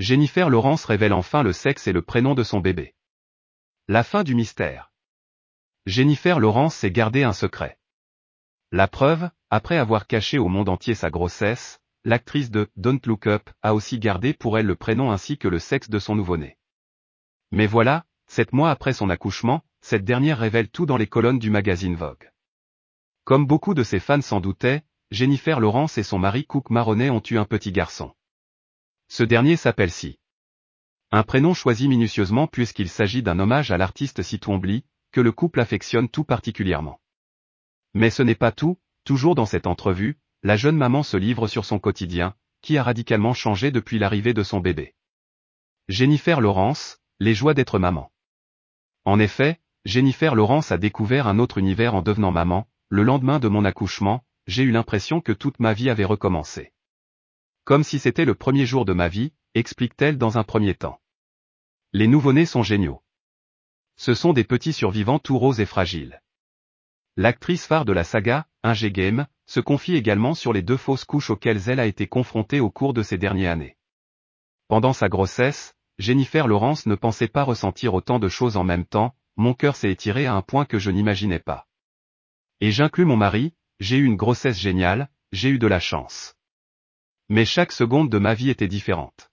Jennifer Lawrence révèle enfin le sexe et le prénom de son bébé. La fin du mystère. Jennifer Lawrence s'est gardé un secret. La preuve, après avoir caché au monde entier sa grossesse, l'actrice de Don't Look Up a aussi gardé pour elle le prénom ainsi que le sexe de son nouveau-né. Mais voilà, sept mois après son accouchement, cette dernière révèle tout dans les colonnes du magazine Vogue. Comme beaucoup de ses fans s'en doutaient, Jennifer Lawrence et son mari Cook Maroney ont eu un petit garçon. Ce dernier s'appelle Si. Un prénom choisi minutieusement puisqu'il s'agit d'un hommage à l'artiste Si Twombly, que le couple affectionne tout particulièrement. Mais ce n'est pas tout, toujours dans cette entrevue, la jeune maman se livre sur son quotidien, qui a radicalement changé depuis l'arrivée de son bébé. Jennifer Lawrence, les joies d'être maman. En effet, Jennifer Lawrence a découvert un autre univers en devenant maman, le lendemain de mon accouchement, j'ai eu l'impression que toute ma vie avait recommencé. Comme si c'était le premier jour de ma vie, explique-t-elle dans un premier temps. Les nouveau-nés sont géniaux. Ce sont des petits survivants tout roses et fragiles. L'actrice phare de la saga, Inge Game, se confie également sur les deux fausses couches auxquelles elle a été confrontée au cours de ces dernières années. Pendant sa grossesse, Jennifer Lawrence ne pensait pas ressentir autant de choses en même temps, mon cœur s'est étiré à un point que je n'imaginais pas. Et j'inclus mon mari, j'ai eu une grossesse géniale, j'ai eu de la chance. Mais chaque seconde de ma vie était différente.